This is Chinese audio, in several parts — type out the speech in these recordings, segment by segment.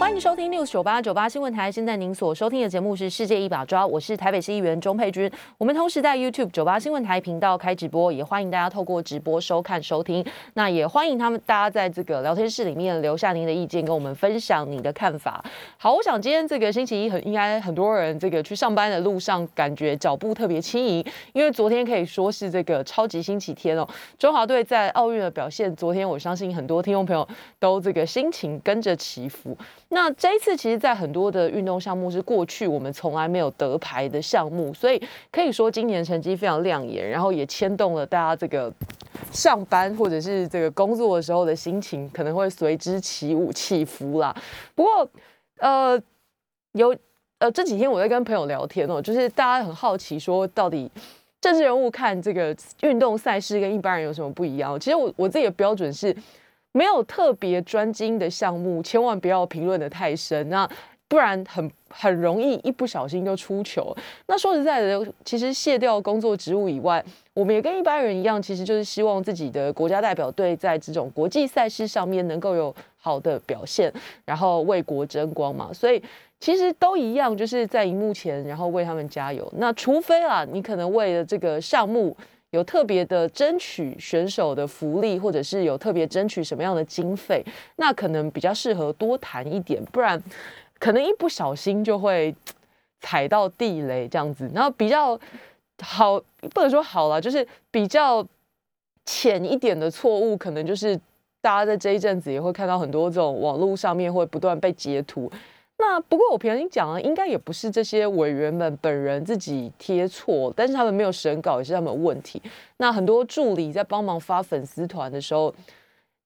欢迎收听六九八九八新闻台。现在您所收听的节目是《世界一把抓》，我是台北市议员钟佩君。我们同时在 YouTube 九八新闻台频道开直播，也欢迎大家透过直播收看收听。那也欢迎他们大家在这个聊天室里面留下您的意见，跟我们分享你的看法。好，我想今天这个星期一很应该很多人这个去上班的路上感觉脚步特别轻盈，因为昨天可以说是这个超级星期天哦。中华队在奥运的表现，昨天我相信很多听众朋友都这个心情跟着起伏。那这一次，其实，在很多的运动项目是过去我们从来没有得牌的项目，所以可以说今年成绩非常亮眼，然后也牵动了大家这个上班或者是这个工作的时候的心情，可能会随之起舞起伏啦。不过，呃，有呃这几天我在跟朋友聊天哦，就是大家很好奇说，到底政治人物看这个运动赛事跟一般人有什么不一样？其实我我自己的标准是。没有特别专精的项目，千万不要评论的太深，那不然很很容易一不小心就出糗。那说实在的，其实卸掉工作职务以外，我们也跟一般人一样，其实就是希望自己的国家代表队在这种国际赛事上面能够有好的表现，然后为国争光嘛。所以其实都一样，就是在荧幕前，然后为他们加油。那除非啊，你可能为了这个项目。有特别的争取选手的福利，或者是有特别争取什么样的经费，那可能比较适合多谈一点，不然可能一不小心就会踩到地雷这样子。然后比较好，不能说好了，就是比较浅一点的错误，可能就是大家在这一阵子也会看到很多这种网络上面会不断被截图。那不过我平常讲啊，应该也不是这些委员们本人自己贴错，但是他们没有审稿也是他们问题。那很多助理在帮忙发粉丝团的时候，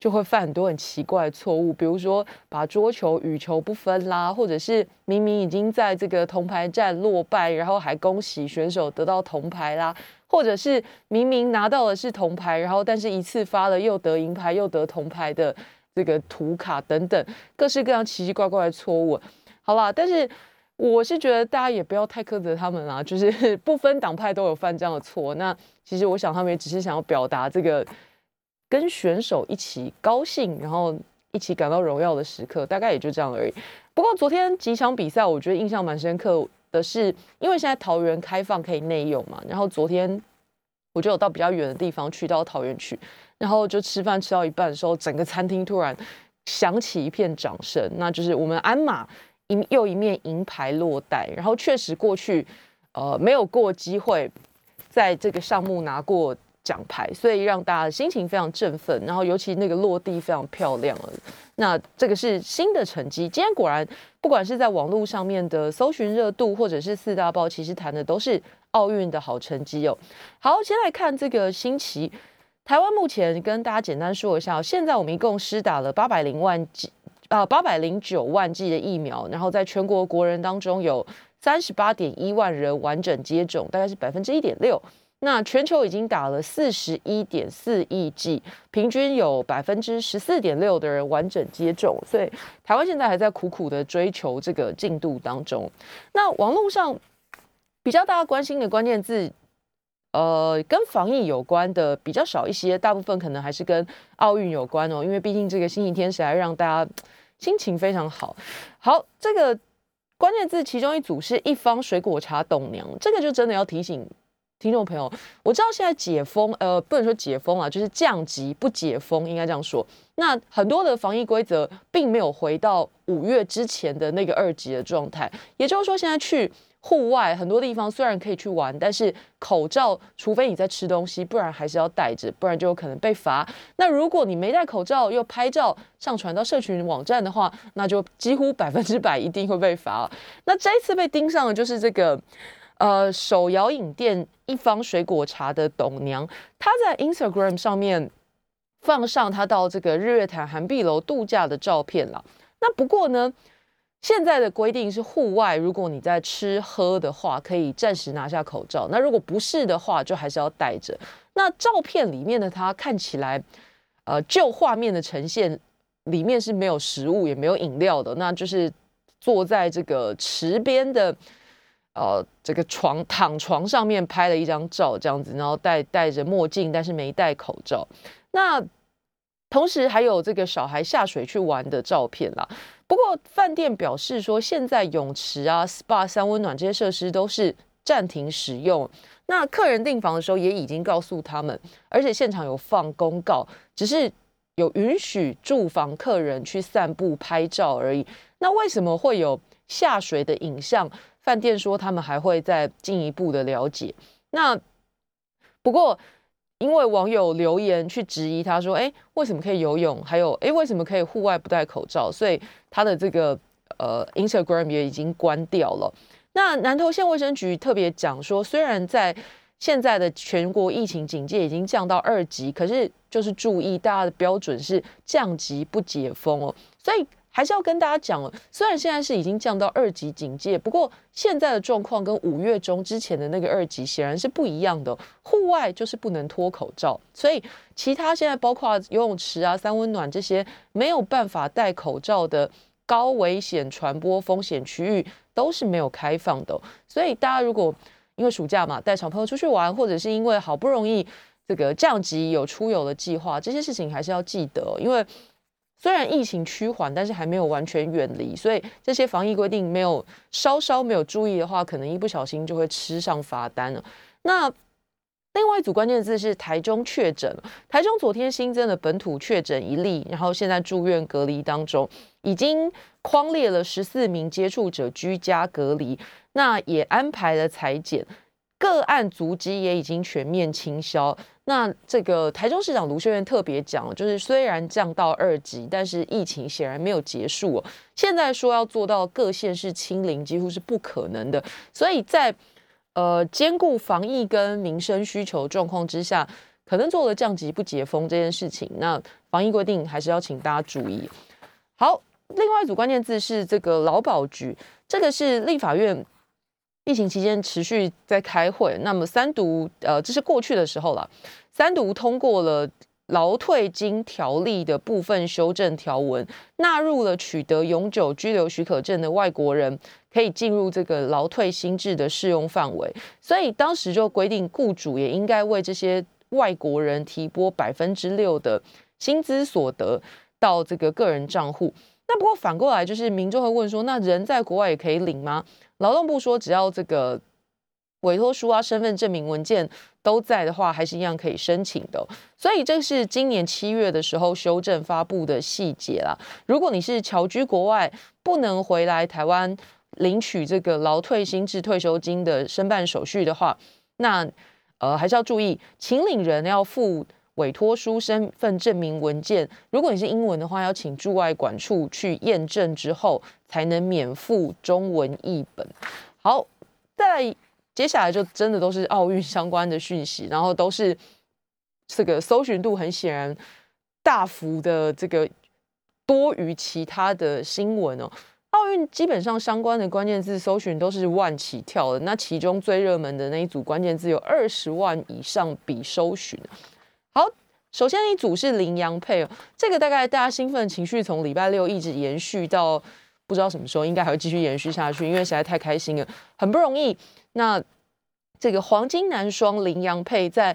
就会犯很多很奇怪的错误，比如说把桌球、羽球不分啦，或者是明明已经在这个铜牌战落败，然后还恭喜选手得到铜牌啦，或者是明明拿到的是铜牌，然后但是一次发了又得银牌又得铜牌的这个图卡等等，各式各样奇奇怪怪的错误。好啦，但是我是觉得大家也不要太苛责他们啦，就是 不分党派都有犯这样的错。那其实我想他们也只是想要表达这个跟选手一起高兴，然后一起感到荣耀的时刻，大概也就这样而已。不过昨天几场比赛，我觉得印象蛮深刻的是，因为现在桃园开放可以内用嘛，然后昨天我就有到比较远的地方去到桃园去，然后就吃饭吃到一半的时候，整个餐厅突然响起一片掌声，那就是我们鞍马。一又一面银牌落袋，然后确实过去，呃，没有过机会在这个项目拿过奖牌，所以让大家心情非常振奋。然后尤其那个落地非常漂亮了，那这个是新的成绩。今天果然，不管是在网络上面的搜寻热度，或者是四大报，其实谈的都是奥运的好成绩哦。好，先来看这个新奇，台湾目前跟大家简单说一下，现在我们一共施打了八百零万剂。啊，八百零九万剂的疫苗，然后在全国国人当中有三十八点一万人完整接种，大概是百分之一点六。那全球已经打了四十一点四亿剂，平均有百分之十四点六的人完整接种，所以台湾现在还在苦苦的追求这个进度当中。那网络上比较大家关心的关键字，呃，跟防疫有关的比较少一些，大部分可能还是跟奥运有关哦，因为毕竟这个星期天是来让大家。心情非常好，好，这个关键字其中一组是一方水果茶董娘，这个就真的要提醒听众朋友，我知道现在解封，呃，不能说解封啊，就是降级不解封，应该这样说。那很多的防疫规则并没有回到五月之前的那个二级的状态，也就是说现在去。户外很多地方虽然可以去玩，但是口罩，除非你在吃东西，不然还是要戴着，不然就有可能被罚。那如果你没戴口罩又拍照上传到社群网站的话，那就几乎 百分之百一定会被罚。那这一次被盯上的就是这个，呃，手摇饮店一方水果茶的董娘，她在 Instagram 上面放上她到这个日月潭寒碧楼度假的照片了。那不过呢？现在的规定是，户外如果你在吃喝的话，可以暂时拿下口罩。那如果不是的话，就还是要戴着。那照片里面的他看起来，呃，就画面的呈现，里面是没有食物也没有饮料的，那就是坐在这个池边的呃这个床躺床上面拍了一张照，这样子，然后戴戴着墨镜，但是没戴口罩。那同时还有这个小孩下水去玩的照片啦。不过饭店表示说，现在泳池啊、SPA、三温暖这些设施都是暂停使用。那客人订房的时候也已经告诉他们，而且现场有放公告，只是有允许住房客人去散步拍照而已。那为什么会有下水的影像？饭店说他们还会再进一步的了解。那不过。因为网友留言去质疑他说：“哎，为什么可以游泳？还有，哎，为什么可以户外不戴口罩？”所以他的这个呃 Instagram 也已经关掉了。那南投县卫生局特别讲说，虽然在现在的全国疫情警戒已经降到二级，可是就是注意大家的标准是降级不解封哦，所以。还是要跟大家讲虽然现在是已经降到二级警戒，不过现在的状况跟五月中之前的那个二级显然是不一样的。户外就是不能脱口罩，所以其他现在包括游泳池啊、三温暖这些没有办法戴口罩的高危险传播风险区域都是没有开放的。所以大家如果因为暑假嘛带小朋友出去玩，或者是因为好不容易这个降级有出游的计划，这些事情还是要记得，因为。虽然疫情趋缓，但是还没有完全远离，所以这些防疫规定没有稍稍没有注意的话，可能一不小心就会吃上罚单了。那另外一组关键字是台中确诊，台中昨天新增的本土确诊一例，然后现在住院隔离当中，已经框列了十四名接触者居家隔离，那也安排了裁剪。个案足迹也已经全面清消。那这个台中市长卢秀燕特别讲，就是虽然降到二级，但是疫情显然没有结束。现在说要做到各县市清零，几乎是不可能的。所以在呃兼顾防疫跟民生需求状况之下，可能做了降级不解封这件事情。那防疫规定还是要请大家注意。好，另外一组关键字是这个劳保局，这个是立法院。疫情期间持续在开会，那么三读，呃，这是过去的时候了。三读通过了劳退金条例的部分修正条文，纳入了取得永久居留许可证的外国人可以进入这个劳退新制的适用范围。所以当时就规定，雇主也应该为这些外国人提拨百分之六的薪资所得到这个个人账户。那不过反过来，就是民众会问说，那人在国外也可以领吗？劳动部说，只要这个委托书啊、身份证明文件都在的话，还是一样可以申请的。所以这是今年七月的时候修正发布的细节啦。如果你是侨居国外，不能回来台湾领取这个劳退新制退休金的申办手续的话，那呃还是要注意，请领人要付委托书、身份证明文件。如果你是英文的话，要请驻外管处去验证之后。才能免付中文译本。好，再接下来就真的都是奥运相关的讯息，然后都是这个搜寻度很显然大幅的这个多于其他的新闻哦。奥运基本上相关的关键字搜寻都是万起跳的，那其中最热门的那一组关键字有二十万以上笔搜寻。首先一组是羚羊配哦，这个大概大家兴奋情绪从礼拜六一直延续到。不知道什么时候应该还会继续延续下去，因为实在太开心了，很不容易。那这个黄金男双林洋配在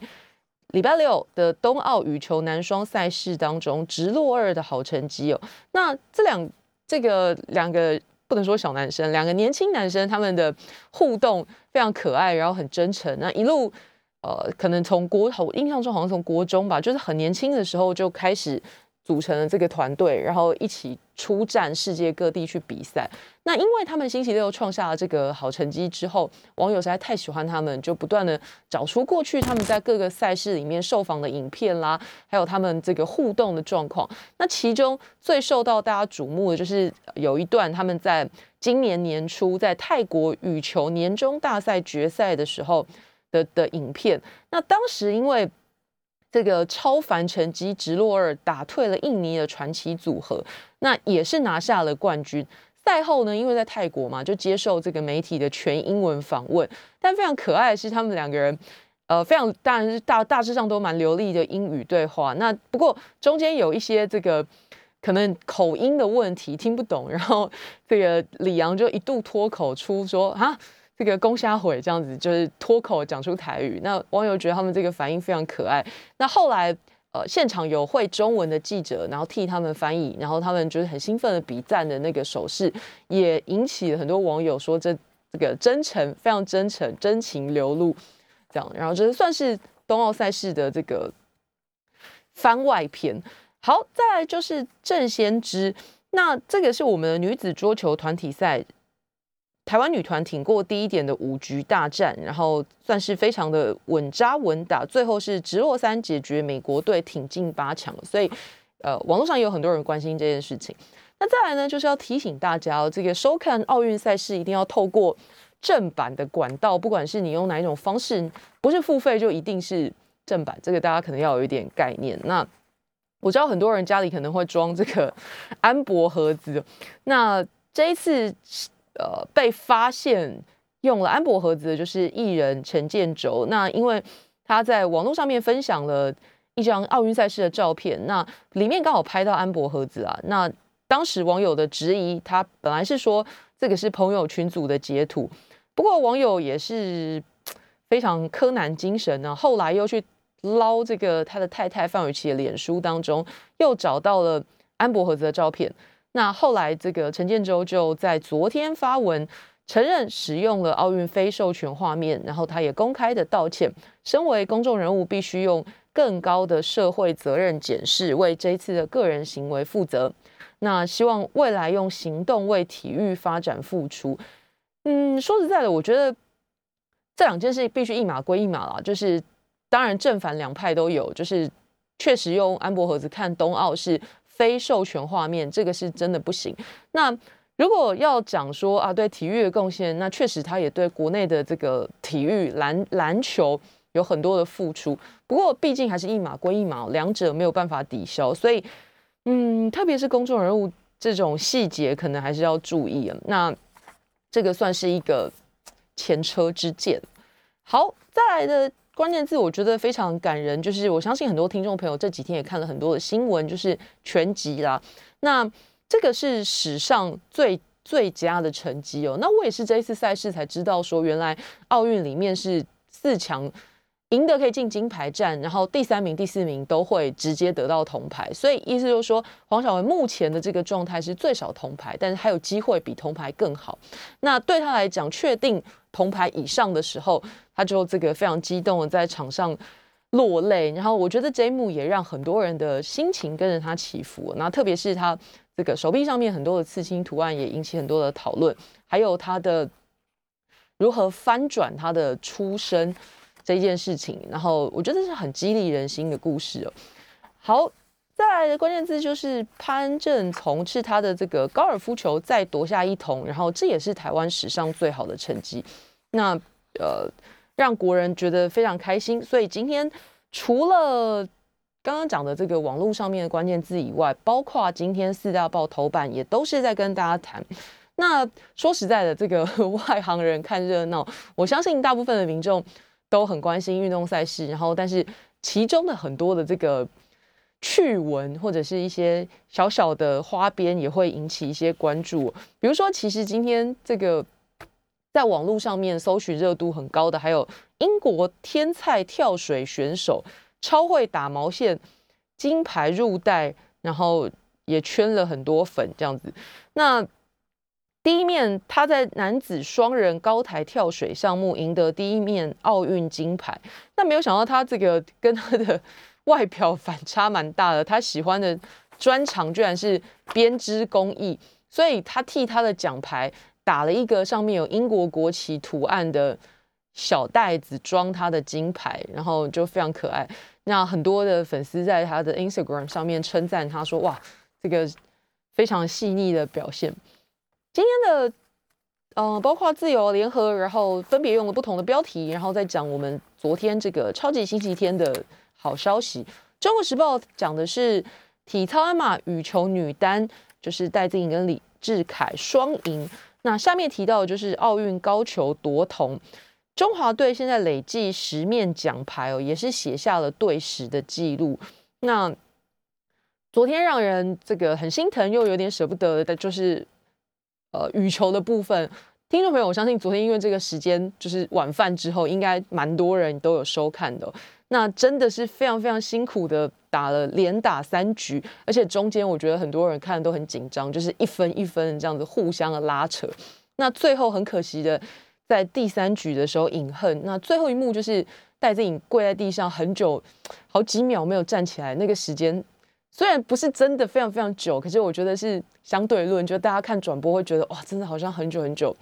礼拜六的冬奥羽球男双赛事当中直落二的好成绩哦。那这两这个两个不能说小男生，两个年轻男生他们的互动非常可爱，然后很真诚。那一路呃，可能从国我印象中好像从国中吧，就是很年轻的时候就开始。组成了这个团队，然后一起出战世界各地去比赛。那因为他们星期六创下了这个好成绩之后，网友实在太喜欢他们，就不断的找出过去他们在各个赛事里面受访的影片啦，还有他们这个互动的状况。那其中最受到大家瞩目的就是有一段他们在今年年初在泰国羽球年终大赛决赛的时候的的影片。那当时因为这个超凡成绩直落二打退了印尼的传奇组合，那也是拿下了冠军。赛后呢，因为在泰国嘛，就接受这个媒体的全英文访问。但非常可爱的是，他们两个人，呃，非常当然是大大致上都蛮流利的英语对话。那不过中间有一些这个可能口音的问题听不懂，然后这个李阳就一度脱口出说啊，这个公虾毁这样子，就是脱口讲出台语。那网友觉得他们这个反应非常可爱。那后来呃，现场有会中文的记者，然后替他们翻译，然后他们就是很兴奋的比赞的那个手势，也引起了很多网友说这这个真诚，非常真诚，真情流露这样。然后这算是冬奥赛事的这个番外篇。好，再来就是郑先知，那这个是我们的女子桌球团体赛，台湾女团挺过第一点的五局大战，然后算是非常的稳扎稳打，最后是直落三解决美国队，挺进八强。所以，呃，网络上也有很多人关心这件事情。那再来呢，就是要提醒大家哦，这个收看奥运赛事一定要透过正版的管道，不管是你用哪一种方式，不是付费就一定是正版，这个大家可能要有一点概念。那我知道很多人家里可能会装这个安博盒子，那这一次呃被发现用了安博盒子的就是艺人陈建州，那因为他在网络上面分享了一张奥运赛事的照片，那里面刚好拍到安博盒子啊，那当时网友的质疑，他本来是说这个是朋友群组的截图，不过网友也是非常柯南精神呢，后来又去。捞这个他的太太范玮琪的脸书当中，又找到了安博盒子的照片。那后来这个陈建州就在昨天发文承认使用了奥运非授权画面，然后他也公开的道歉。身为公众人物，必须用更高的社会责任检视，为这一次的个人行为负责。那希望未来用行动为体育发展付出。嗯，说实在的，我觉得这两件事必须一码归一码啦，就是。当然，正反两派都有，就是确实用安博盒子看冬奥是非授权画面，这个是真的不行。那如果要讲说啊，对体育的贡献，那确实他也对国内的这个体育篮篮球有很多的付出。不过，毕竟还是一码归一码，两者没有办法抵消。所以，嗯，特别是公众人物这种细节，可能还是要注意啊。那这个算是一个前车之鉴。好，再来的。关键字我觉得非常感人，就是我相信很多听众朋友这几天也看了很多的新闻，就是全集啦。那这个是史上最最佳的成绩哦。那我也是这一次赛事才知道，说原来奥运里面是四强。赢得可以进金牌战，然后第三名、第四名都会直接得到铜牌，所以意思就是说，黄晓雯目前的这个状态是最少铜牌，但是还有机会比铜牌更好。那对他来讲，确定铜牌以上的时候，他就这个非常激动的在场上落泪。然后我觉得这一幕也让很多人的心情跟着他起伏。那特别是他这个手臂上面很多的刺青图案也引起很多的讨论，还有他的如何翻转他的出身。这件事情，然后我觉得是很激励人心的故事哦。好，再来的关键字就是潘正从是他的这个高尔夫球再夺下一铜，然后这也是台湾史上最好的成绩。那呃，让国人觉得非常开心。所以今天除了刚刚讲的这个网络上面的关键字以外，包括今天四大报头版也都是在跟大家谈。那说实在的，这个 外行人看热闹，我相信大部分的民众。都很关心运动赛事，然后但是其中的很多的这个趣闻或者是一些小小的花边也会引起一些关注。比如说，其实今天这个在网络上面搜寻热度很高的，还有英国天才跳水选手超会打毛线，金牌入袋，然后也圈了很多粉这样子。那第一面，他在男子双人高台跳水项目赢得第一面奥运金牌。但没有想到，他这个跟他的外表反差蛮大的。他喜欢的专长居然是编织工艺，所以他替他的奖牌打了一个上面有英国国旗图案的小袋子装他的金牌，然后就非常可爱。那很多的粉丝在他的 Instagram 上面称赞他说：“哇，这个非常细腻的表现。”今天的，呃，包括自由联合，然后分别用了不同的标题，然后再讲我们昨天这个超级星期天的好消息。中国时报讲的是体操鞍马羽球女单，就是戴资颖跟李智凯双赢。那下面提到的就是奥运高球夺铜，中华队现在累计十面奖牌哦，也是写下了队史的记录。那昨天让人这个很心疼又有点舍不得的，就是呃羽球的部分。听众朋友，我相信昨天因为这个时间就是晚饭之后，应该蛮多人都有收看的。那真的是非常非常辛苦的打了连打三局，而且中间我觉得很多人看都很紧张，就是一分一分这样子互相的拉扯。那最后很可惜的，在第三局的时候饮恨。那最后一幕就是戴资颖跪在地上很久，好几秒没有站起来。那个时间虽然不是真的非常非常久，可是我觉得是相对论，就大家看转播会觉得哇，真的好像很久很久，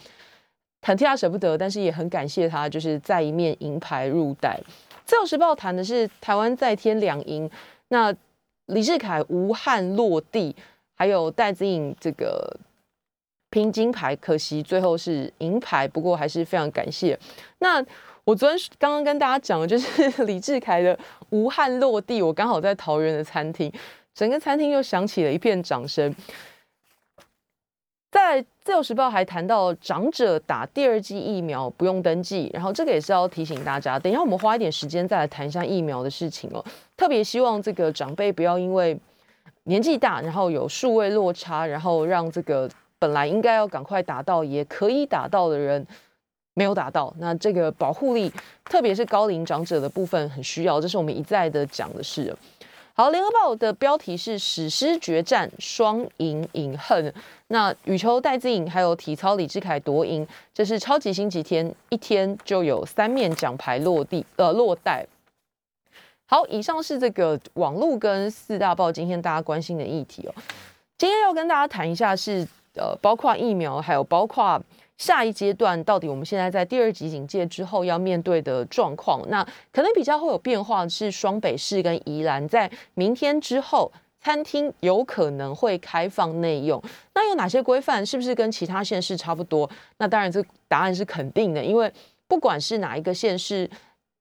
很替他舍不得，但是也很感谢他，就是在一面银牌入袋。自由时报谈的是台湾再添两银，那李志凯无憾落地，还有戴资颖这个拼金牌，可惜最后是银牌，不过还是非常感谢。那我昨天刚刚跟大家讲的就是 李志凯的无憾落地，我刚好在桃园的餐厅，整个餐厅又响起了一片掌声。在自由时报还谈到长者打第二剂疫苗不用登记，然后这个也是要提醒大家，等一下我们花一点时间再来谈一下疫苗的事情哦。特别希望这个长辈不要因为年纪大，然后有数位落差，然后让这个本来应该要赶快打到也可以打到的人没有打到。那这个保护力，特别是高龄长者的部分很需要，这是我们一再的讲的事。好，联合报的标题是史诗决战，双赢饮恨。那羽球戴资颖还有体操李志凯夺银，这是超级星期天，一天就有三面奖牌落地，呃，落袋。好，以上是这个网络跟四大报今天大家关心的议题哦。今天要跟大家谈一下是，呃，包括疫苗，还有包括。下一阶段到底我们现在在第二级警戒之后要面对的状况，那可能比较会有变化是双北市跟宜兰在明天之后，餐厅有可能会开放内用。那有哪些规范？是不是跟其他县市差不多？那当然这答案是肯定的，因为不管是哪一个县市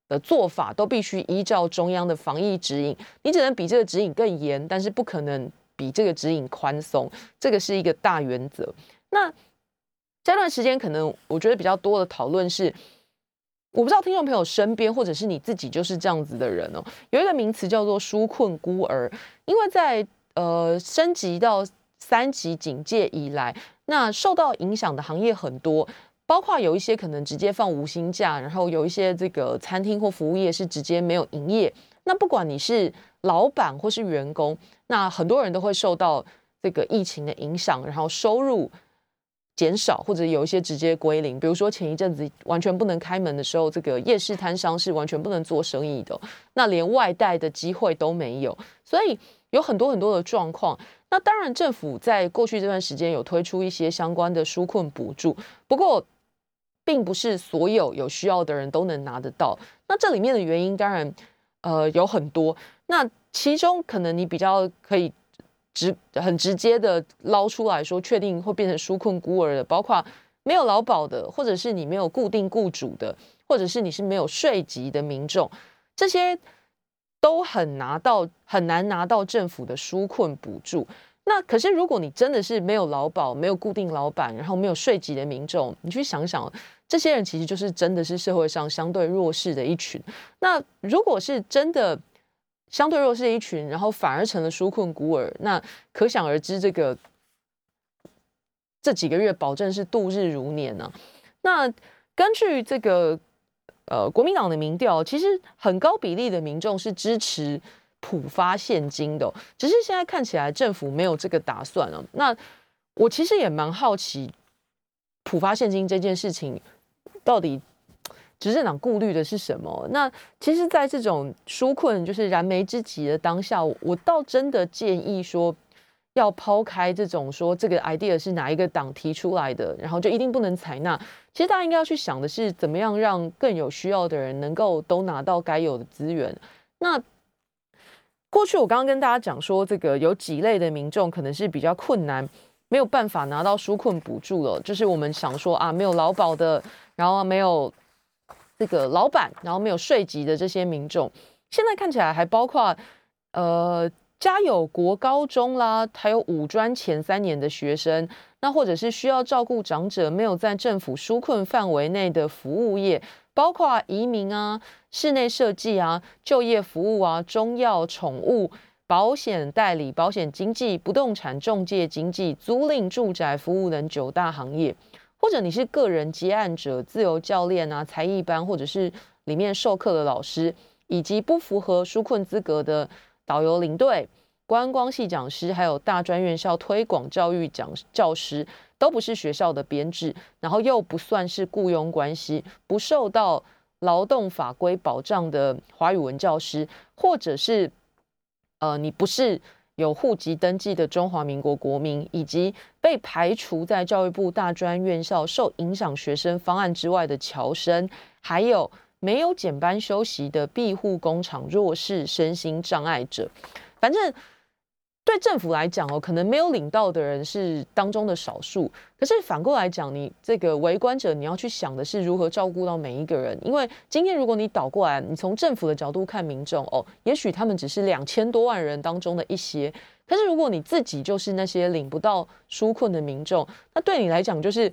的做法，都必须依照中央的防疫指引。你只能比这个指引更严，但是不可能比这个指引宽松。这个是一个大原则。那这段时间可能我觉得比较多的讨论是，我不知道听众朋友身边或者是你自己就是这样子的人哦。有一个名词叫做纾困孤儿，因为在呃升级到三级警戒以来，那受到影响的行业很多，包括有一些可能直接放无薪假，然后有一些这个餐厅或服务业是直接没有营业。那不管你是老板或是员工，那很多人都会受到这个疫情的影响，然后收入。减少或者有一些直接归零，比如说前一阵子完全不能开门的时候，这个夜市摊商是完全不能做生意的，那连外带的机会都没有，所以有很多很多的状况。那当然，政府在过去这段时间有推出一些相关的纾困补助，不过并不是所有有需要的人都能拿得到。那这里面的原因当然呃有很多，那其中可能你比较可以。直很直接的捞出来说，确定会变成纾困孤儿的，包括没有劳保的，或者是你没有固定雇主的，或者是你是没有税籍的民众，这些都很拿到很难拿到政府的纾困补助。那可是如果你真的是没有劳保、没有固定老板，然后没有税籍的民众，你去想想，这些人其实就是真的是社会上相对弱势的一群。那如果是真的。相对弱势一群，然后反而成了纾困孤儿，那可想而知，这个这几个月保证是度日如年呢。那根据这个呃国民党的民调，其实很高比例的民众是支持普发现金的，只是现在看起来政府没有这个打算了。那我其实也蛮好奇，普发现金这件事情到底。执政党顾虑的是什么？那其实，在这种纾困就是燃眉之急的当下，我倒真的建议说，要抛开这种说这个 idea 是哪一个党提出来的，然后就一定不能采纳。其实大家应该要去想的是，怎么样让更有需要的人能够都拿到该有的资源。那过去我刚刚跟大家讲说，这个有几类的民众可能是比较困难，没有办法拿到纾困补助了，就是我们想说啊，没有劳保的，然后没有。这个老板，然后没有税籍的这些民众，现在看起来还包括呃家有国高中啦，还有五专前三年的学生，那或者是需要照顾长者没有在政府纾困范围内的服务业，包括移民啊、室内设计啊、就业服务啊、中药、宠物、保险代理、保险经纪、不动产中介经纪、租赁住宅服务等九大行业，或者你是个人接案者、自由教练啊、才艺班，或者是里面授课的老师，以及不符合纾困资格的导游领队。观光系讲师，还有大专院校推广教育讲教师，都不是学校的编制，然后又不算是雇佣关系，不受到劳动法规保障的华语文教师，或者是呃，你不是有户籍登记的中华民国国民，以及被排除在教育部大专院校受影响学生方案之外的侨生，还有没有减班休息的庇护工厂弱势身心障碍者，反正。对政府来讲哦，可能没有领到的人是当中的少数。可是反过来讲，你这个围观者，你要去想的是如何照顾到每一个人。因为今天如果你倒过来，你从政府的角度看民众哦，也许他们只是两千多万人当中的一些。可是如果你自己就是那些领不到纾困的民众，那对你来讲就是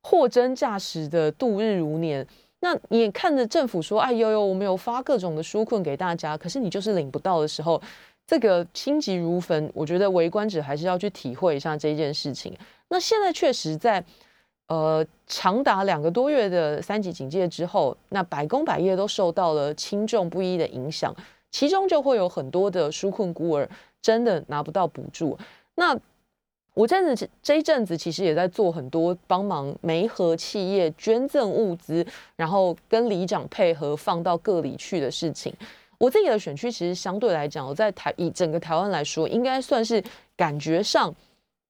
货真价实的度日如年。那你也看着政府说，哎呦呦，我们有发各种的纾困给大家，可是你就是领不到的时候。这个心急如焚，我觉得围观者还是要去体会一下这件事情。那现在确实在呃长达两个多月的三级警戒之后，那百工百业都受到了轻重不一的影响，其中就会有很多的纾困孤儿真的拿不到补助。那我这阵子这一阵子其实也在做很多帮忙媒合企业捐赠物资，然后跟里长配合放到各里去的事情。我自己的选区其实相对来讲，我在台以整个台湾来说，应该算是感觉上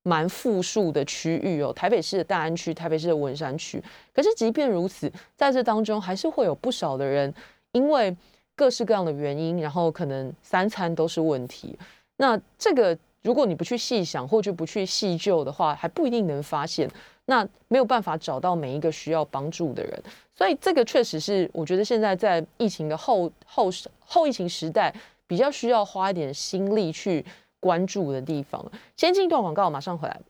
蛮富庶的区域哦。台北市的大安区、台北市的文山区，可是即便如此，在这当中还是会有不少的人，因为各式各样的原因，然后可能三餐都是问题。那这个如果你不去细想，或者不去细究的话，还不一定能发现。那没有办法找到每一个需要帮助的人，所以这个确实是我觉得现在在疫情的后后后疫情时代比较需要花一点心力去关注的地方。先进一段广告，马上回来。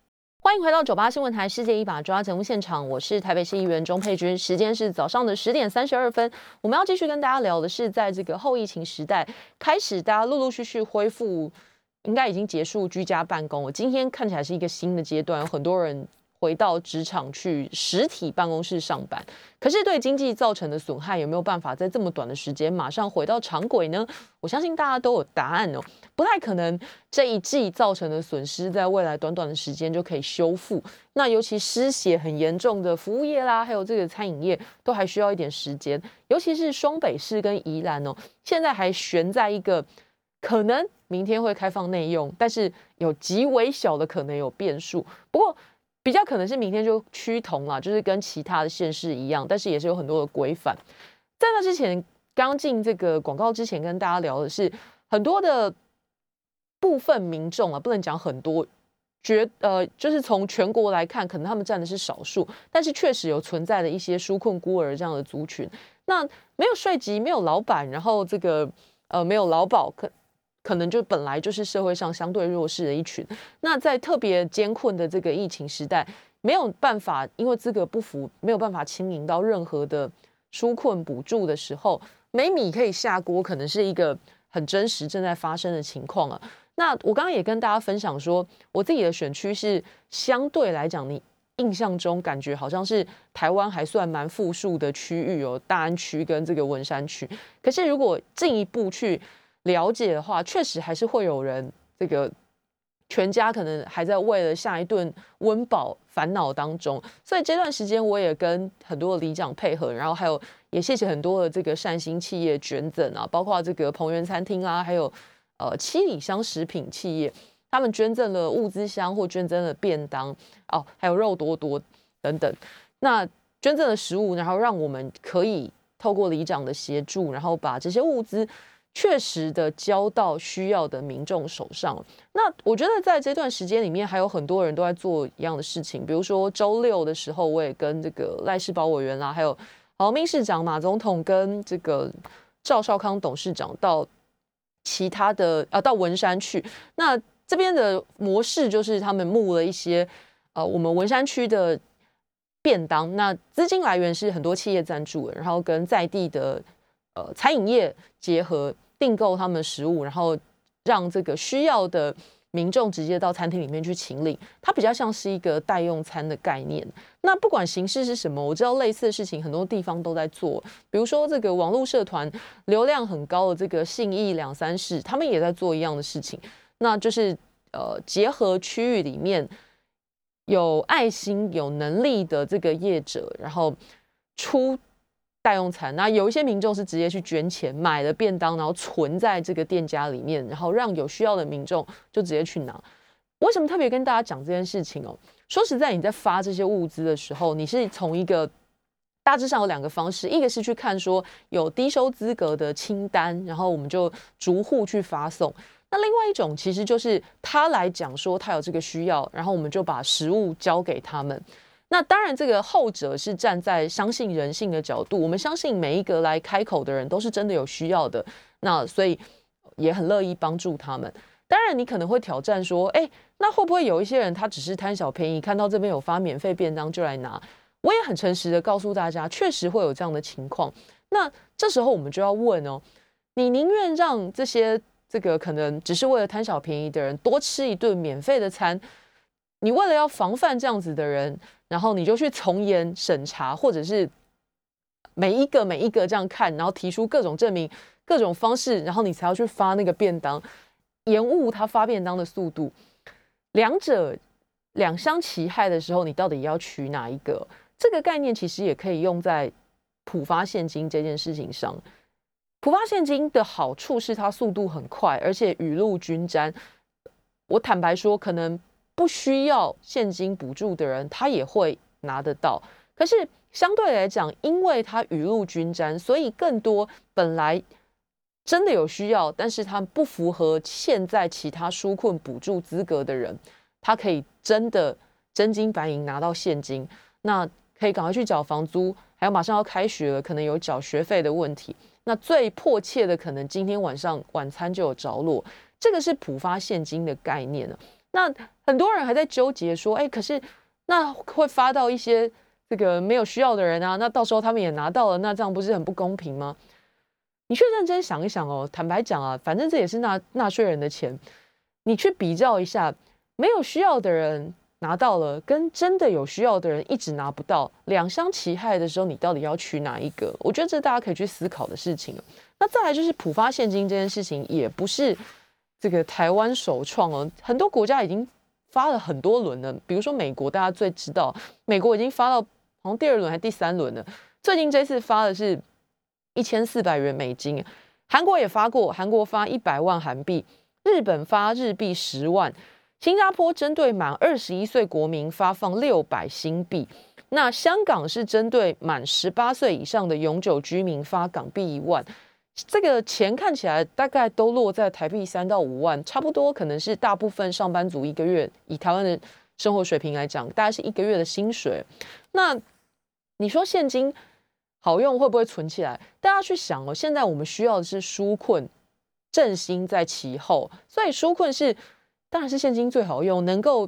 欢迎回到九八新闻台《世界一把抓》节目现场，我是台北市议员钟佩君，时间是早上的十点三十二分。我们要继续跟大家聊的是，在这个后疫情时代开始，大家陆陆续续恢复，应该已经结束居家办公。我今天看起来是一个新的阶段，有很多人。回到职场去实体办公室上班，可是对经济造成的损害有没有办法在这么短的时间马上回到常轨呢？我相信大家都有答案哦，不太可能这一季造成的损失在未来短短的时间就可以修复。那尤其失血很严重的服务业啦，还有这个餐饮业，都还需要一点时间。尤其是双北市跟宜兰哦，现在还悬在一个可能明天会开放内用，但是有极为小的可能有变数。不过。比较可能是明天就趋同了，就是跟其他的县市一样，但是也是有很多的规范。在那之前，刚进这个广告之前，跟大家聊的是很多的部分民众啊，不能讲很多，绝呃，就是从全国来看，可能他们占的是少数，但是确实有存在的一些纾困孤儿这样的族群。那没有税籍，没有老板，然后这个呃没有劳保可。可能就本来就是社会上相对弱势的一群，那在特别艰困的这个疫情时代，没有办法，因为资格不符，没有办法轻盈到任何的纾困补助的时候，没米可以下锅，可能是一个很真实正在发生的情况啊。那我刚刚也跟大家分享说，我自己的选区是相对来讲，你印象中感觉好像是台湾还算蛮富庶的区域哦，大安区跟这个文山区。可是如果进一步去了解的话，确实还是会有人这个全家可能还在为了下一顿温饱烦恼当中，所以这段时间我也跟很多的里长配合，然后还有也谢谢很多的这个善心企业捐赠啊，包括这个彭源餐厅啊，还有呃七里香食品企业，他们捐赠了物资箱或捐赠了便当哦，还有肉多多等等，那捐赠的食物，然后让我们可以透过里长的协助，然后把这些物资。确实的交到需要的民众手上。那我觉得在这段时间里面，还有很多人都在做一样的事情。比如说周六的时候，我也跟这个赖世宝委员啦，还有豪明市长马总统跟这个赵少康董事长到其他的啊到文山去。那这边的模式就是他们募了一些呃我们文山区的便当，那资金来源是很多企业赞助，然后跟在地的呃餐饮业结合。订购他们的食物，然后让这个需要的民众直接到餐厅里面去请领，它比较像是一个代用餐的概念。那不管形式是什么，我知道类似的事情很多地方都在做，比如说这个网络社团流量很高的这个信义两三市，他们也在做一样的事情，那就是呃结合区域里面有爱心、有能力的这个业者，然后出。代用餐，那有一些民众是直接去捐钱买了便当，然后存在这个店家里面，然后让有需要的民众就直接去拿。为什么特别跟大家讲这件事情哦？说实在，你在发这些物资的时候，你是从一个大致上有两个方式，一个是去看说有低收资格的清单，然后我们就逐户去发送；那另外一种其实就是他来讲说他有这个需要，然后我们就把食物交给他们。那当然，这个后者是站在相信人性的角度，我们相信每一个来开口的人都是真的有需要的，那所以也很乐意帮助他们。当然，你可能会挑战说，哎，那会不会有一些人他只是贪小便宜，看到这边有发免费便当就来拿？我也很诚实的告诉大家，确实会有这样的情况。那这时候我们就要问哦，你宁愿让这些这个可能只是为了贪小便宜的人多吃一顿免费的餐？你为了要防范这样子的人？然后你就去从严审查，或者是每一个每一个这样看，然后提出各种证明、各种方式，然后你才要去发那个便当，延误他发便当的速度。两者两相其害的时候，你到底要取哪一个？这个概念其实也可以用在普发现金这件事情上。普发现金的好处是它速度很快，而且雨露均沾。我坦白说，可能。不需要现金补助的人，他也会拿得到。可是相对来讲，因为他雨露均沾，所以更多本来真的有需要，但是他不符合现在其他纾困补助资格的人，他可以真的真金白银拿到现金，那可以赶快去缴房租，还有马上要开学了，可能有缴学费的问题。那最迫切的，可能今天晚上晚餐就有着落。这个是普发现金的概念呢。那很多人还在纠结说，哎，可是那会发到一些这个没有需要的人啊，那到时候他们也拿到了，那这样不是很不公平吗？你去认真想一想哦，坦白讲啊，反正这也是纳纳税人的钱，你去比较一下，没有需要的人拿到了，跟真的有需要的人一直拿不到，两相其害的时候，你到底要取哪一个？我觉得这大家可以去思考的事情。那再来就是普发现金这件事情，也不是。这个台湾首创哦，很多国家已经发了很多轮了。比如说美国，大家最知道，美国已经发到好像第二轮还是第三轮了。最近这次发的是一千四百元美金，韩国也发过，韩国发一百万韩币，日本发日币十万，新加坡针对满二十一岁国民发放六百新币，那香港是针对满十八岁以上的永久居民发港币一万。这个钱看起来大概都落在台币三到五万，差不多可能是大部分上班族一个月以台湾的生活水平来讲，大概是一个月的薪水。那你说现金好用会不会存起来？大家去想哦，现在我们需要的是纾困，振兴在其后，所以纾困是当然是现金最好用，能够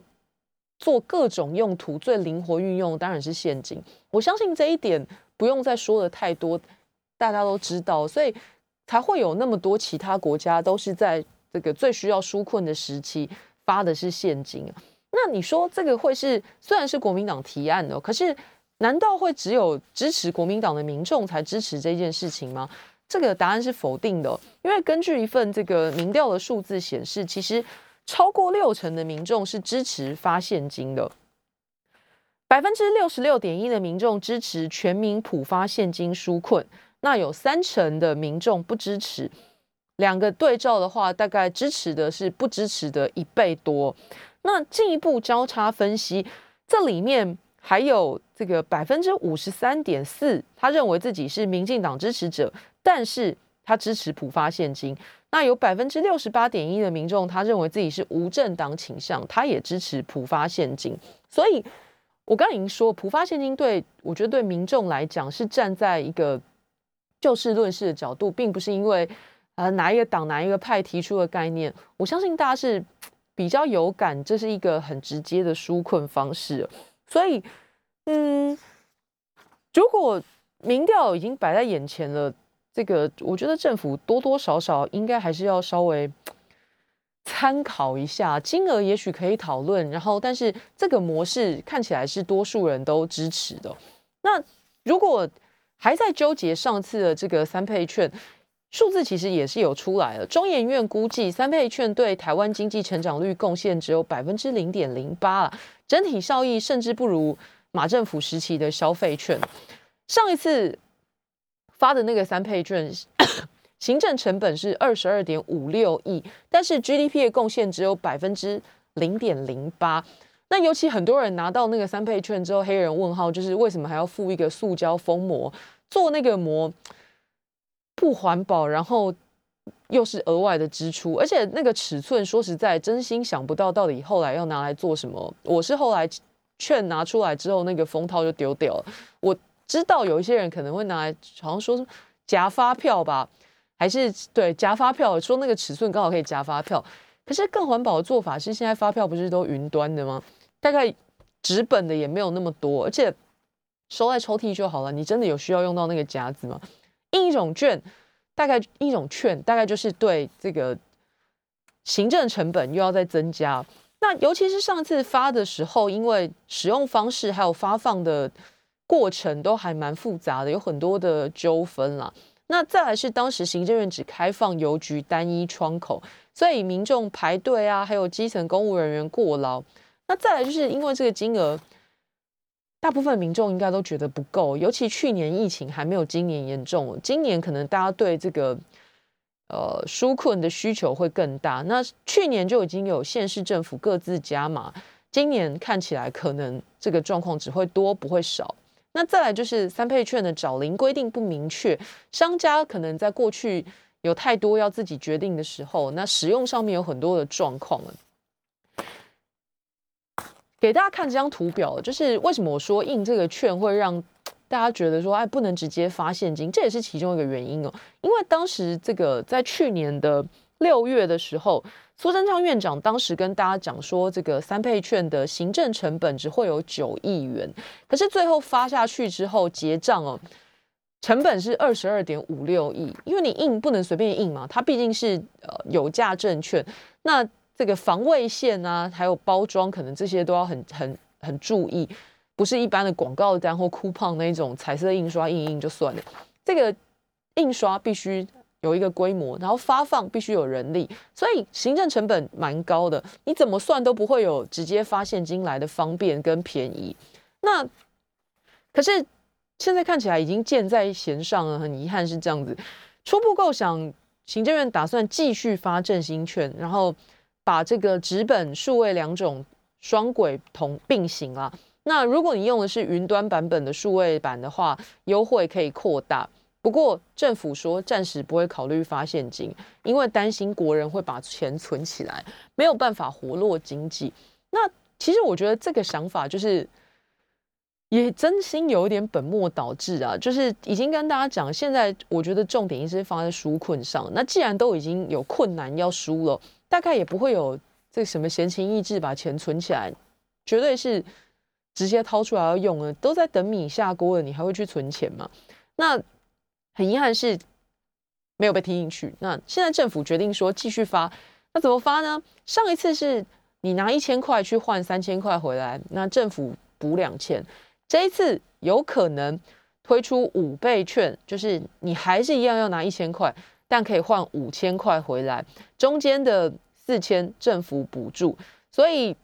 做各种用途最灵活运用，当然是现金。我相信这一点不用再说的太多，大家都知道，所以。才会有那么多其他国家都是在这个最需要纾困的时期发的是现金？那你说这个会是虽然是国民党提案的，可是难道会只有支持国民党的民众才支持这件事情吗？这个答案是否定的，因为根据一份这个民调的数字显示，其实超过六成的民众是支持发现金的，百分之六十六点一的民众支持全民普发现金纾困。那有三成的民众不支持，两个对照的话，大概支持的是不支持的一倍多。那进一步交叉分析，这里面还有这个百分之五十三点四，他认为自己是民进党支持者，但是他支持普发现金。那有百分之六十八点一的民众，他认为自己是无政党倾向，他也支持普发现金。所以，我刚刚已经说，普发现金对我觉得对民众来讲是站在一个。就事论事的角度，并不是因为呃哪一个党哪一个派提出的概念，我相信大家是比较有感，这是一个很直接的纾困方式。所以，嗯，如果民调已经摆在眼前了，这个我觉得政府多多少少应该还是要稍微参考一下，金额也许可以讨论，然后但是这个模式看起来是多数人都支持的。那如果还在纠结上次的这个三倍券数字，其实也是有出来了。中研院估计三倍券对台湾经济成长率贡献只有百分之零点零八了，整体效益甚至不如马政府时期的消费券。上一次发的那个三倍券。行政成本是二十二点五六亿，但是 GDP 的贡献只有百分之零点零八。那尤其很多人拿到那个三倍券之后，黑人问号就是为什么还要附一个塑胶封膜？做那个膜不环保，然后又是额外的支出，而且那个尺寸，说实在，真心想不到到底后来要拿来做什么。我是后来券拿出来之后，那个封套就丢掉了。我知道有一些人可能会拿来，好像说夹发票吧。还是对夹发票，说那个尺寸刚好可以夹发票。可是更环保的做法是，现在发票不是都云端的吗？大概纸本的也没有那么多，而且收在抽屉就好了。你真的有需要用到那个夹子吗？印一种券，大概一种券，大概就是对这个行政成本又要再增加。那尤其是上次发的时候，因为使用方式还有发放的过程都还蛮复杂的，有很多的纠纷啦。那再来是当时行政院只开放邮局单一窗口，所以民众排队啊，还有基层公务人员过劳。那再来就是因为这个金额，大部分民众应该都觉得不够，尤其去年疫情还没有今年严重，今年可能大家对这个呃纾困的需求会更大。那去年就已经有县市政府各自加码，今年看起来可能这个状况只会多不会少。那再来就是三配券的找零规定不明确，商家可能在过去有太多要自己决定的时候，那使用上面有很多的状况了。给大家看这张图表，就是为什么我说印这个券会让大家觉得说，哎，不能直接发现金，这也是其中一个原因哦。因为当时这个在去年的六月的时候。苏贞昌院长当时跟大家讲说，这个三倍券的行政成本只会有九亿元，可是最后发下去之后结账哦，成本是二十二点五六亿，因为你印不能随便印嘛，它毕竟是呃有价证券，那这个防卫线啊，还有包装，可能这些都要很很很注意，不是一般的广告单或 coupon 那种彩色印刷印印就算了，这个印刷必须。有一个规模，然后发放必须有人力，所以行政成本蛮高的。你怎么算都不会有直接发现金来的方便跟便宜。那可是现在看起来已经箭在弦上了，很遗憾是这样子。初步构想，行政院打算继续发振兴券，然后把这个纸本数位两种双轨同并行啊。那如果你用的是云端版本的数位版的话，优惠可以扩大。不过政府说暂时不会考虑发现金，因为担心国人会把钱存起来，没有办法活络经济。那其实我觉得这个想法就是也真心有一点本末倒置啊！就是已经跟大家讲，现在我觉得重点一直放在纾困上。那既然都已经有困难要纾了，大概也不会有这什么闲情逸致把钱存起来，绝对是直接掏出来要用了。都在等米下锅了，你还会去存钱吗？那。很遗憾是没有被听进去。那现在政府决定说继续发，那怎么发呢？上一次是你拿一千块去换三千块回来，那政府补两千。这一次有可能推出五倍券，就是你还是一样要拿一千块，但可以换五千块回来，中间的四千政府补助。所以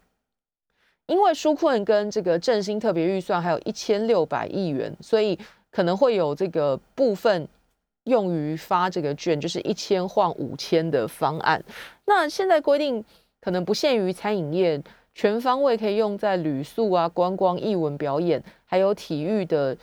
因为纾困跟这个振兴特别预算还有一千六百亿元，所以。可能会有这个部分用于发这个券，就是一千换五千的方案。那现在规定可能不限于餐饮业，全方位可以用在旅宿啊、观光、艺文表演，还有体育的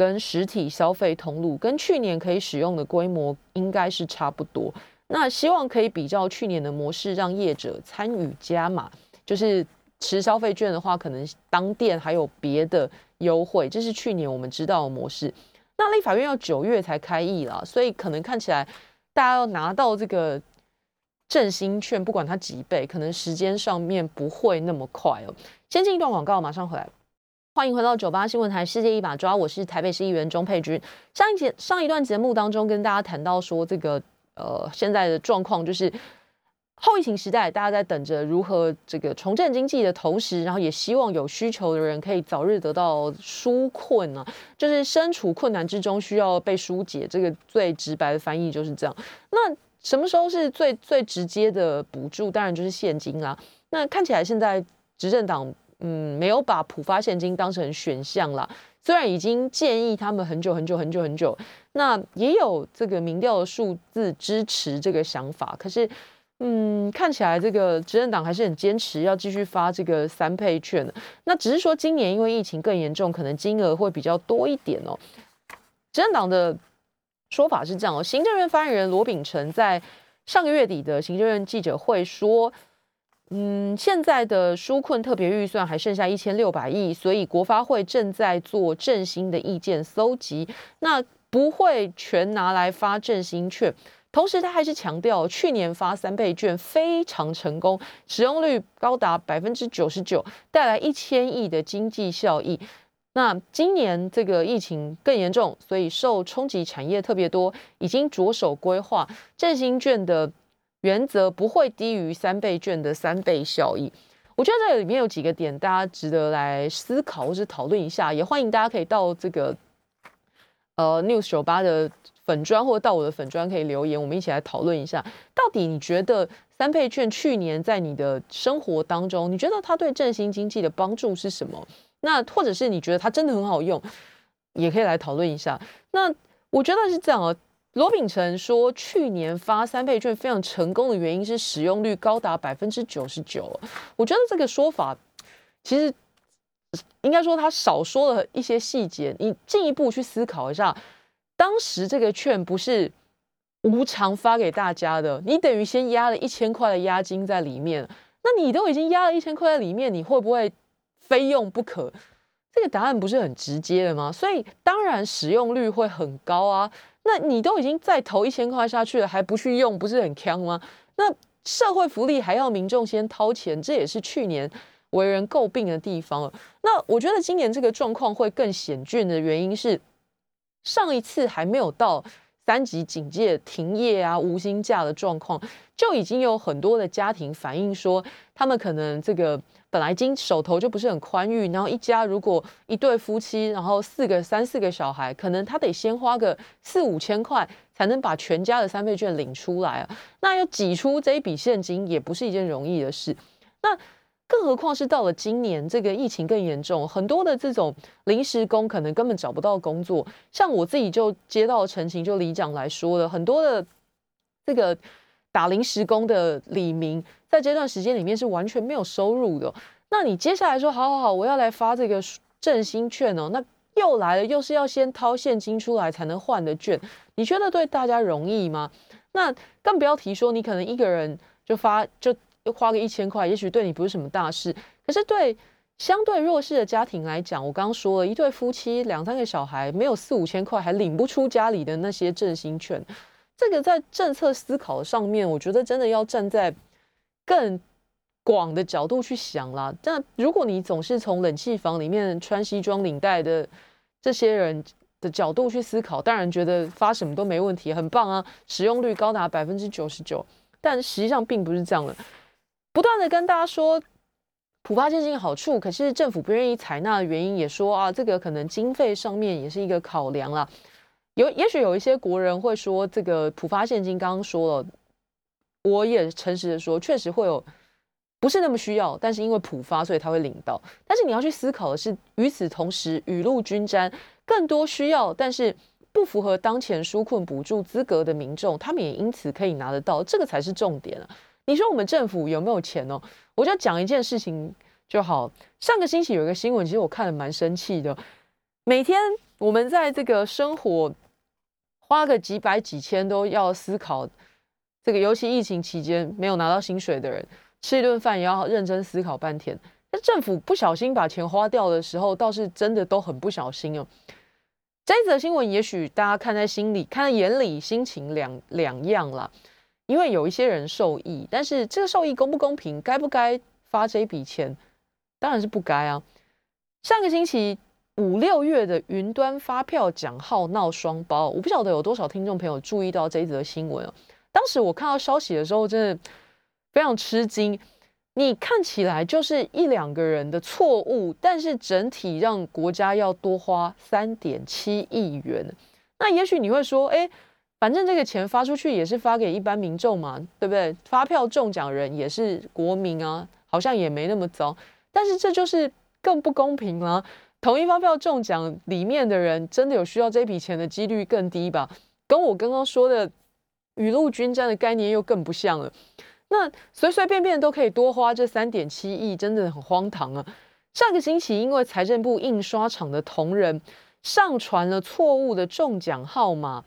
跟实体消费通路，跟去年可以使用的规模应该是差不多。那希望可以比较去年的模式，让业者参与加码，就是持消费券的话，可能当店还有别的。优惠，这是去年我们知道的模式。那立法院要九月才开议了，所以可能看起来大家要拿到这个振兴券，不管它几倍，可能时间上面不会那么快哦。先进一段广告，马上回来。欢迎回到九八新闻台《世界一把抓》，我是台北市议员钟佩君。上一节上一段节目当中跟大家谈到说，这个呃现在的状况就是。后疫情时代，大家在等着如何这个重振经济的同时，然后也希望有需求的人可以早日得到纾困啊，就是身处困难之中需要被疏解。这个最直白的翻译就是这样。那什么时候是最最直接的补助？当然就是现金啦。那看起来现在执政党嗯没有把普发现金当成选项啦。虽然已经建议他们很久很久很久很久，那也有这个民调的数字支持这个想法，可是。嗯，看起来这个执政党还是很坚持要继续发这个三倍券那只是说今年因为疫情更严重，可能金额会比较多一点哦。执政党的说法是这样哦，行政院发言人罗秉成在上个月底的行政院记者会说，嗯，现在的纾困特别预算还剩下一千六百亿，所以国发会正在做振兴的意见搜集，那不会全拿来发振兴券。同时，他还是强调，去年发三倍券非常成功，使用率高达百分之九十九，带来一千亿的经济效益。那今年这个疫情更严重，所以受冲击产业特别多，已经着手规划振兴券的原则不会低于三倍券的三倍效益。我觉得这里面有几个点，大家值得来思考或是讨论一下，也欢迎大家可以到这个呃 News 九八的。粉砖或者到我的粉砖可以留言，我们一起来讨论一下，到底你觉得三倍券去年在你的生活当中，你觉得它对振兴经济的帮助是什么？那或者是你觉得它真的很好用，也可以来讨论一下。那我觉得是这样啊，罗秉成说去年发三倍券非常成功的原因是使用率高达百分之九十九。我觉得这个说法其实应该说他少说了一些细节，你进一步去思考一下。当时这个券不是无偿发给大家的，你等于先压了一千块的押金在里面。那你都已经压了一千块在里面，你会不会非用不可？这个答案不是很直接的吗？所以当然使用率会很高啊。那你都已经再投一千块下去了，还不去用，不是很坑吗？那社会福利还要民众先掏钱，这也是去年为人诟病的地方。那我觉得今年这个状况会更险峻的原因是。上一次还没有到三级警戒、停业啊、无薪假的状况，就已经有很多的家庭反映说，他们可能这个本来经手头就不是很宽裕，然后一家如果一对夫妻，然后四个、三四个小孩，可能他得先花个四五千块，才能把全家的三倍券领出来啊。那要挤出这一笔现金，也不是一件容易的事。那更何况是到了今年，这个疫情更严重，很多的这种临时工可能根本找不到工作。像我自己就接到陈情，就里长来说了，很多的这个打临时工的李明，在这段时间里面是完全没有收入的。那你接下来说，好好好，我要来发这个振兴券哦，那又来了，又是要先掏现金出来才能换的券，你觉得对大家容易吗？那更不要提说，你可能一个人就发就。又花个一千块，也许对你不是什么大事，可是对相对弱势的家庭来讲，我刚刚说了一对夫妻两三个小孩，没有四五千块还领不出家里的那些振兴券，这个在政策思考上面，我觉得真的要站在更广的角度去想啦。但如果你总是从冷气房里面穿西装领带的这些人的角度去思考，当然觉得发什么都没问题，很棒啊，使用率高达百分之九十九，但实际上并不是这样的。不断的跟大家说普发现金好处，可是政府不愿意采纳的原因，也说啊，这个可能经费上面也是一个考量啦。有也许有一些国人会说，这个普发现金刚刚说了，我也诚实的说，确实会有不是那么需要，但是因为普发，所以他会领到。但是你要去思考的是，与此同时，雨露均沾，更多需要但是不符合当前纾困补助资格的民众，他们也因此可以拿得到，这个才是重点啊。你说我们政府有没有钱哦？我就讲一件事情就好。上个星期有一个新闻，其实我看了蛮生气的。每天我们在这个生活花个几百几千都要思考，这个尤其疫情期间没有拿到薪水的人，吃一顿饭也要认真思考半天。那政府不小心把钱花掉的时候，倒是真的都很不小心哦。这一则新闻也许大家看在心里、看在眼里，心情两两样了。因为有一些人受益，但是这个受益公不公平，该不该发这笔钱？当然是不该啊！上个星期五六月的云端发票奖号闹双包，我不晓得有多少听众朋友注意到这一则新闻当时我看到消息的时候，真的非常吃惊。你看起来就是一两个人的错误，但是整体让国家要多花三点七亿元。那也许你会说，哎，反正这个钱发出去也是发给一般民众嘛，对不对？发票中奖人也是国民啊，好像也没那么糟。但是这就是更不公平了。统一发票中奖里面的人，真的有需要这笔钱的几率更低吧？跟我刚刚说的雨露均沾的概念又更不像了。那随随便便都可以多花这三点七亿，真的很荒唐啊！上个星期，因为财政部印刷厂的同仁上传了错误的中奖号码，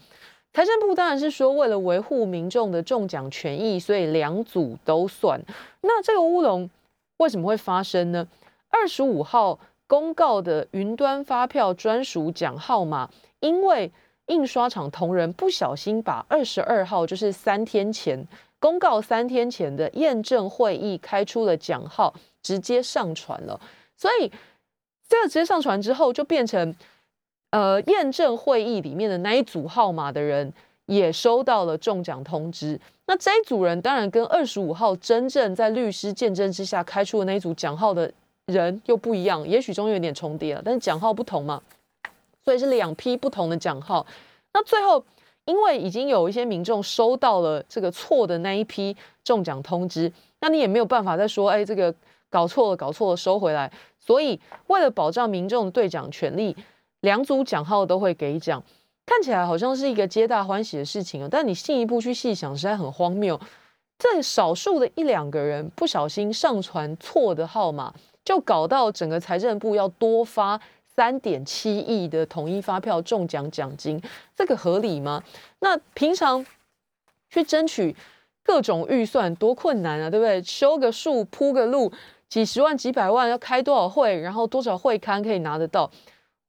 财政部当然是说为了维护民众的中奖权益，所以两组都算。那这个乌龙为什么会发生呢？二十五号公告的云端发票专属奖号码，因为印刷厂同仁不小心把二十二号，就是三天前。公告三天前的验证会议开出了奖号，直接上传了。所以这个直接上传之后，就变成呃验证会议里面的那一组号码的人也收到了中奖通知。那这一组人当然跟二十五号真正在律师见证之下开出的那一组奖号的人又不一样，也许中间有点重叠了，但是奖号不同嘛，所以是两批不同的奖号。那最后。因为已经有一些民众收到了这个错的那一批中奖通知，那你也没有办法再说，哎，这个搞错了，搞错了，收回来。所以为了保障民众的兑奖权利，两组奖号都会给奖，看起来好像是一个皆大欢喜的事情啊。但你进一步去细想，实在很荒谬。这少数的一两个人不小心上传错的号码，就搞到整个财政部要多发。三点七亿的统一发票中奖奖金，这个合理吗？那平常去争取各种预算多困难啊，对不对？修个树铺个路，几十万几百万要开多少会，然后多少会刊可以拿得到？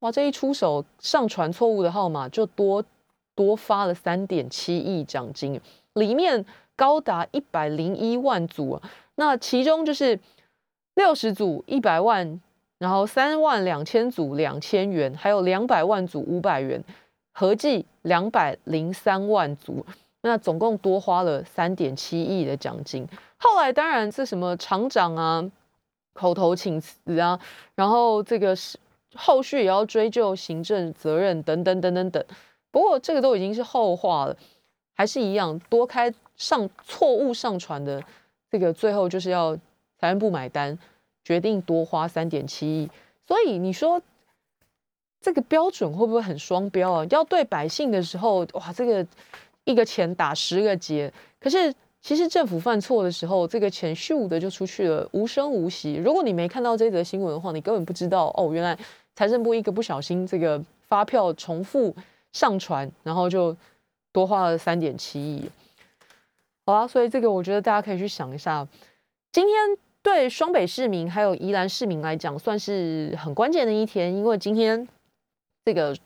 哇，这一出手上传错误的号码，就多多发了三点七亿奖金，里面高达一百零一万组啊，那其中就是六十组一百万。然后三万两千组两千元，还有两百万组五百元，合计两百零三万组，那总共多花了三点七亿的奖金。后来当然是什么厂长啊，口头请辞啊，然后这个是后续也要追究行政责任等等等等等。不过这个都已经是后话了，还是一样多开上错误上传的这个，最后就是要财政部买单。决定多花三点七亿，所以你说这个标准会不会很双标啊？要对百姓的时候，哇，这个一个钱打十个结。可是其实政府犯错的时候，这个钱咻的就出去了，无声无息。如果你没看到这则新闻的话，你根本不知道哦，原来财政部一个不小心，这个发票重复上传，然后就多花了三点七亿。好啊，所以这个我觉得大家可以去想一下，今天。对双北市民还有宜兰市民来讲，算是很关键的一天，因为今天这个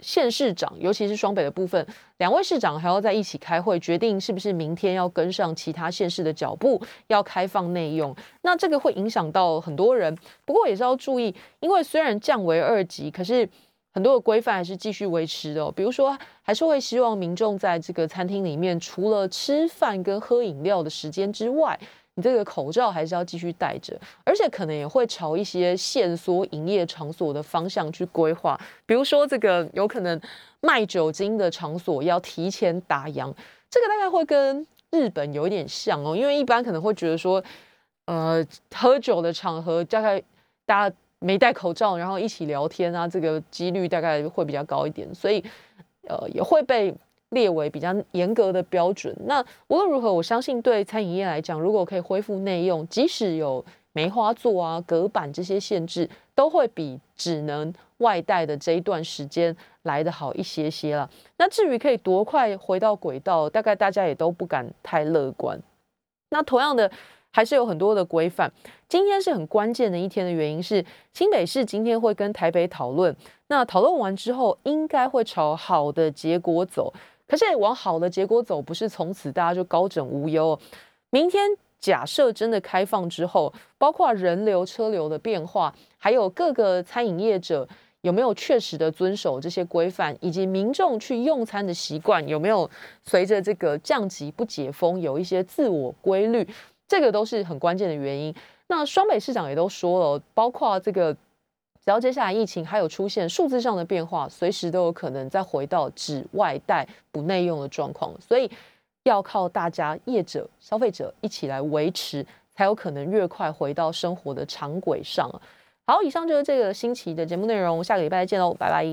县市长，尤其是双北的部分，两位市长还要在一起开会，决定是不是明天要跟上其他县市的脚步，要开放内用。那这个会影响到很多人，不过也是要注意，因为虽然降为二级，可是很多的规范还是继续维持的。比如说，还是会希望民众在这个餐厅里面，除了吃饭跟喝饮料的时间之外，你这个口罩还是要继续戴着，而且可能也会朝一些限缩营业场所的方向去规划，比如说这个有可能卖酒精的场所要提前打烊，这个大概会跟日本有一点像哦，因为一般可能会觉得说，呃，喝酒的场合大概大家没戴口罩，然后一起聊天啊，这个几率大概会比较高一点，所以呃也会被。列为比较严格的标准。那无论如何，我相信对餐饮业来讲，如果可以恢复内用，即使有梅花座啊、隔板这些限制，都会比只能外带的这一段时间来得好一些些了。那至于可以多快回到轨道，大概大家也都不敢太乐观。那同样的，还是有很多的规范。今天是很关键的一天的原因是，新北市今天会跟台北讨论。那讨论完之后，应该会朝好的结果走。可是往好的结果走，不是从此大家就高枕无忧。明天假设真的开放之后，包括人流、车流的变化，还有各个餐饮业者有没有确实的遵守这些规范，以及民众去用餐的习惯有没有随着这个降级不解封有一些自我规律，这个都是很关键的原因。那双北市长也都说了，包括这个，只要接下来疫情还有出现数字上的变化，随时都有可能再回到只外带不内用的状况，所以要靠大家业者、消费者一起来维持，才有可能越快回到生活的常轨上。好，以上就是这个星期的节目内容，下个礼拜再见喽，拜拜。